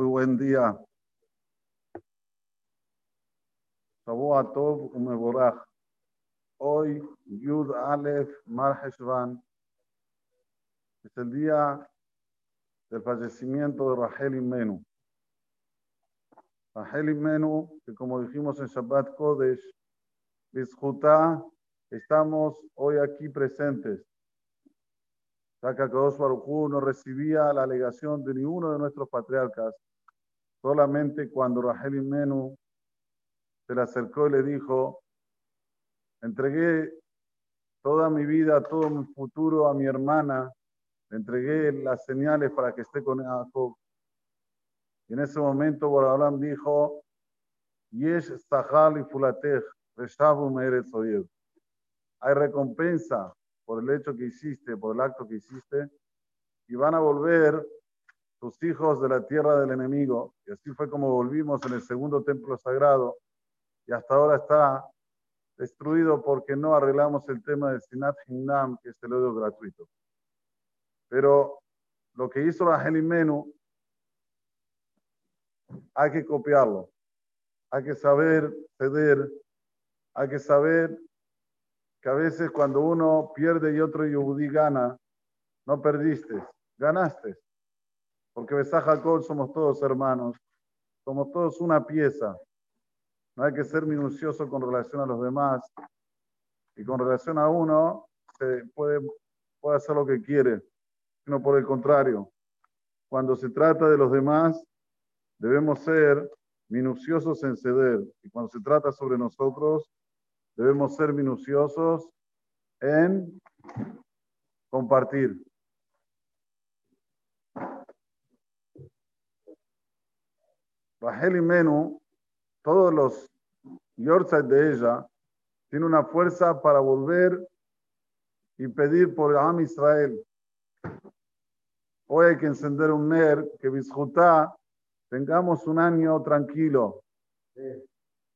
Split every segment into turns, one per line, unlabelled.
Muy buen día. Shavuot Tov Umeborach. Hoy, Yud Aleph Mar Heshvan, es el día del fallecimiento de Rachel Imenu. Rachel Imenu, que como dijimos en Shabbat Kodesh, Bizjutá, estamos hoy aquí presentes. Ya que no recibía la alegación de ninguno de nuestros patriarcas, solamente cuando Rachel Imenu se le acercó y le dijo, entregué toda mi vida, todo mi futuro a mi hermana, le entregué las señales para que esté con Jacob. Y en ese momento Borolam dijo, Yesh Sahal y Hay recompensa por el hecho que hiciste, por el acto que hiciste, y van a volver tus hijos de la tierra del enemigo. Y así fue como volvimos en el segundo templo sagrado, y hasta ahora está destruido porque no arreglamos el tema de Sinat Hinnam, que es el odio gratuito. Pero lo que hizo la Menú, hay que copiarlo, hay que saber ceder, hay que saber que a veces cuando uno pierde y otro yudí gana, no perdiste, ganaste. Porque Besá Jacob somos todos hermanos, somos todos una pieza. No hay que ser minucioso con relación a los demás. Y con relación a uno, se puede, puede hacer lo que quiere. Sino por el contrario, cuando se trata de los demás, debemos ser minuciosos en ceder. Y cuando se trata sobre nosotros, debemos ser minuciosos en compartir. Rachel y Menú, todos los yortzeit de ella, tiene una fuerza para volver y pedir por Am Israel. Hoy hay que encender un NER, que Bisjutá tengamos un año tranquilo.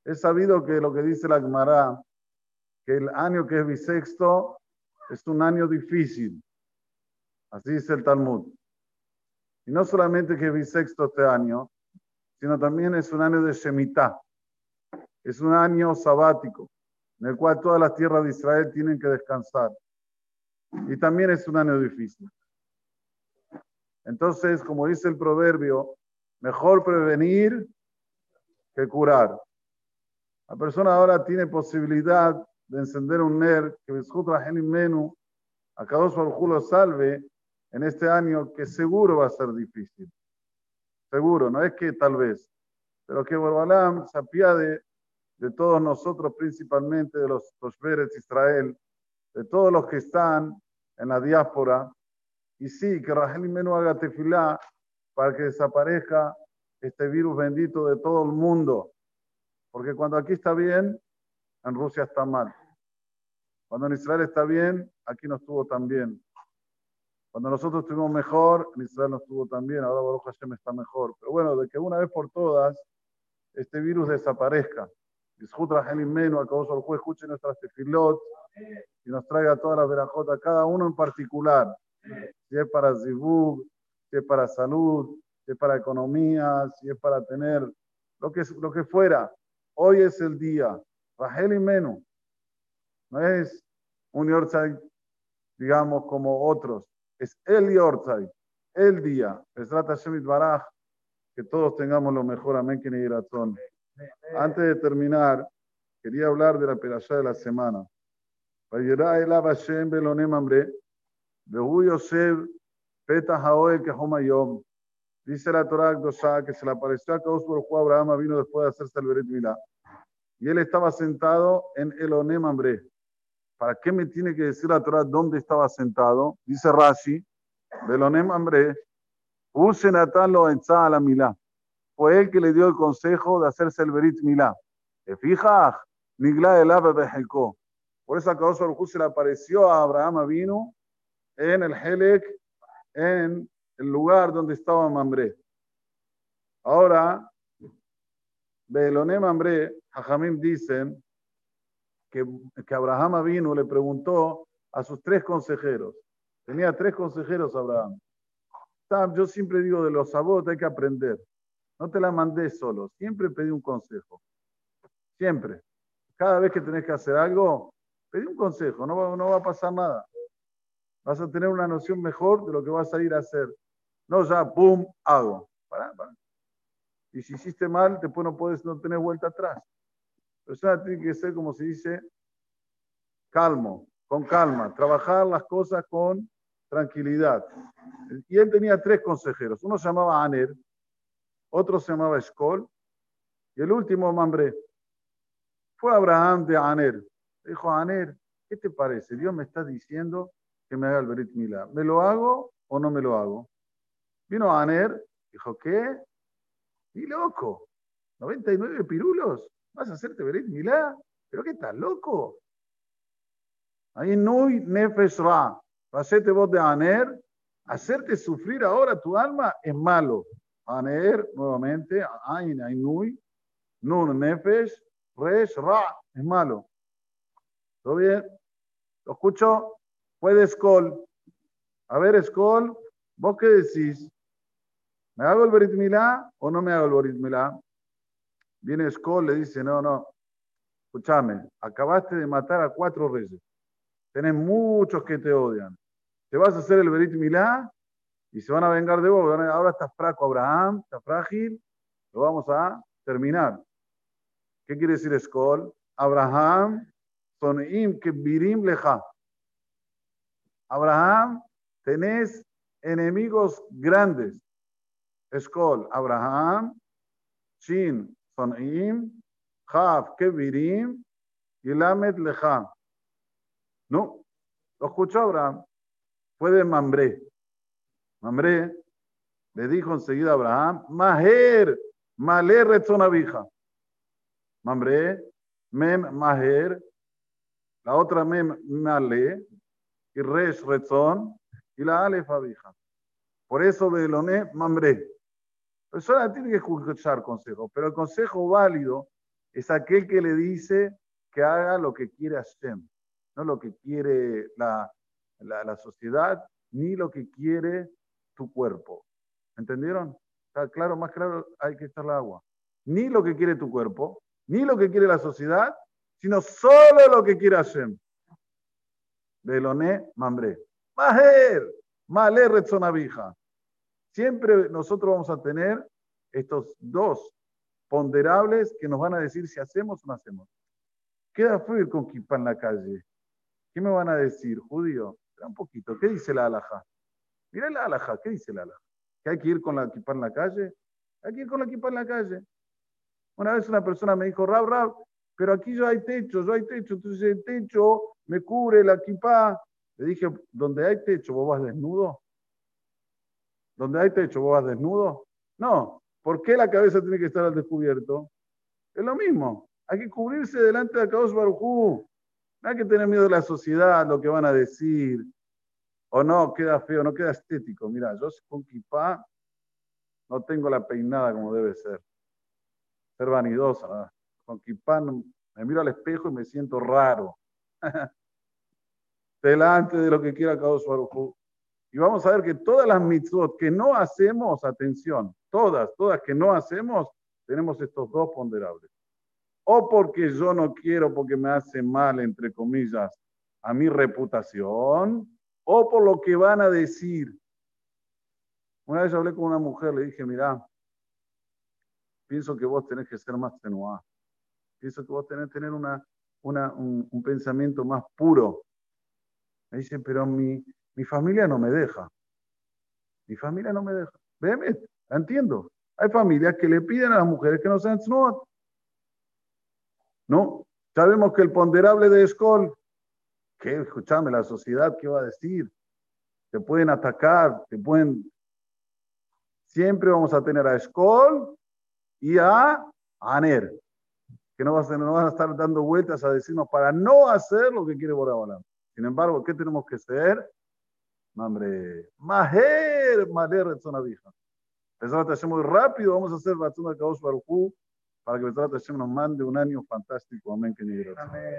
Es sabido que lo que dice la Gemara, que el año que es bisexto es un año difícil. Así dice el Talmud. Y no solamente que es bisexto este año, sino también es un año de Shemitah. Es un año sabático, en el cual todas las tierras de Israel tienen que descansar. Y también es un año difícil. Entonces, como dice el proverbio, mejor prevenir que curar. La persona ahora tiene posibilidad de encender un NER que Besjutra Menú, a cada lo salve en este año que seguro va a ser difícil. Seguro, no es que tal vez, pero que Borbalam se apiade de todos nosotros, principalmente de los de Israel, de todos los que están en la diáspora. Y sí, que Rahel Menú haga tefilá para que desaparezca este virus bendito de todo el mundo. Porque cuando aquí está bien, en Rusia está mal. Cuando en Israel está bien, aquí no estuvo tan bien. Cuando nosotros estuvimos mejor, Israel no estuvo tan bien. Ahora Baruch Hashem está mejor. Pero bueno, de que una vez por todas este virus desaparezca. Disjutra Menu, a el juez escuche nuestras tefilot y nos traiga todas las verajotas, cada uno en particular. Si es para Zibug, si es para salud, si es para economía, si es para tener lo que, lo que fuera. Hoy es el día. Rahel Menu. No es un Yortzai, digamos, como otros. Es el Yortzai, el día. Que todos tengamos lo mejor. Amén. Que razón. Antes de terminar, quería hablar de la perashá de la semana. Dice la Torah que se le apareció a Kaos por Abraham vino después de hacerse el Beret Milá. Y él estaba sentado en el Onem ¿Para qué me tiene que decir la Torah dónde estaba sentado? Dice Rashi, Belonem Ambre, Use Natalo en la Milá fue él que le dio el consejo de hacerse el Berit Milá. Fija, Nigla el Bejelko. Por eso causa el se le apareció a Abraham vino en el Helek, en el lugar donde estaba Mambré. Ahora, Beloné Mambré, Jajamim dicen que, Abraham vino le preguntó a sus tres consejeros. Tenía tres consejeros Abraham. Yo siempre digo de los sabotes hay que aprender. no te la mandé solo, siempre pedí un consejo. Siempre. Cada vez que tenés que hacer algo, pedí un consejo, no va, no va a pasar nada. Vas a tener una noción mejor de lo que vas a ir a hacer. No ya, ¡pum!, hago. Y si hiciste mal, después no puedes no tener vuelta atrás. Persona tiene que ser, como se dice, calmo, con calma, trabajar las cosas con tranquilidad. Y él tenía tres consejeros. Uno se llamaba Aner, otro se llamaba Escol, y el último Mambre. Fue Abraham de Aner. Dijo, Aner, ¿qué te parece? Dios me está diciendo que me haga el Berit Milá. ¿Me lo hago o no me lo hago? Vino Aner, dijo, ¿qué? Y loco, 99 pirulos, ¿vas a hacerte Berit Milá? ¿Pero qué estás loco? Ahí nefesh ra. Hacerte voz de Aner, hacerte sufrir ahora tu alma es malo. Aner, nuevamente, Ain, Ainui, Nun, Nefesh, Resh, Ra, es malo. ¿Todo bien? ¿Lo escucho? Puede Skol. A ver, Skol, ¿vos qué decís? ¿Me hago el Berit Milá o no me hago el Berit Milá? Viene Skol, le dice, no, no, escúchame, acabaste de matar a cuatro reyes. Tenés muchos que te odian. Te vas a hacer el Berit Milá y se van a vengar de vos. Ahora está fraco Abraham, está frágil, lo vamos a terminar. ¿Qué quiere decir Skol? Abraham, Sonim, Kebirim, Leja. Abraham, tenés enemigos grandes. Skol, Abraham, Shin, No, lo escuchó Abraham. Fue de Mambré. Mambré le dijo enseguida a Abraham, Maher, Malé Retzonabija. Mambré, Mem Maher, la otra Mem Malé, y Resh Retzon, y la Alef Abija. Por eso Beloné, Mambré. La persona tiene que escuchar consejos, pero el consejo válido es aquel que le dice que haga lo que quiere Hashem, no lo que quiere la, la, sociedad, ni lo que quiere tu cuerpo. ¿Entendieron? Está claro, más claro, hay que echar el agua. Ni lo que quiere tu cuerpo, ni lo que quiere la sociedad, sino solo lo que quiere Hashem. Beloné, mambré. Maher, malé. Siempre nosotros vamos a tener estos dos ponderables que nos van a decir si hacemos o no hacemos. Queda fluir con kipa en la calle. ¿Qué me van a decir, judío? Espera un poquito. ¿Qué dice la alhaja? Mira la alhaja, ¿qué dice la alhaja? ¿Que hay que ir con la equipa en la calle? Hay que ir con la equipa en la calle. Una vez una persona me dijo, Rab, Rab, pero aquí yo hay techo, yo hay techo, entonces el techo me cubre la equipa. Le dije, ¿donde hay techo vos vas desnudo? ¿Donde hay techo vos vas desnudo? No, ¿por qué la cabeza tiene que estar al descubierto? Es lo mismo, hay que cubrirse delante de Akadosh Barujú. No hay que tener miedo de la sociedad, lo que van a decir, o no, queda feo, no queda estético. Mira, yo con kipá no tengo la peinada como debe ser. Ser vanidosa. Con kipá me miro al espejo y me siento raro. Delante de lo que quiera cada su Y vamos a ver que todas las mitzvot que no hacemos, atención, todas, todas que no hacemos, tenemos estos dos ponderables. O porque yo no quiero, porque me hace mal, entre comillas, a mi reputación, o por lo que van a decir. Una vez hablé con una mujer, le dije, mira, pienso que vos tenés que ser más tenuá. Pienso que vos tenés que tener una, una, un, pensamiento más puro. Me dice, pero mi, mi familia no me deja. Mi familia no me deja. Veme, entiendo. Hay familias que le piden a las mujeres que no sean snuot. No, sabemos que el ponderable de Escol ¿Qué? Escúchame, la sociedad, ¿qué va a decir? Te pueden atacar, te pueden... Siempre vamos a tener a Skoll y a Aner, que no, no van a estar dando vueltas a decirnos para no hacer lo que quiere Boraholam. Sin embargo, ¿qué tenemos que ser? Hombre, Maher, Maher, Retzonavija. Pensaba que hacemos rápido, vamos a hacer la de Kaosh Baruchu para que Besrat Hashem nos mande un año fantástico. Amén. Que Amén.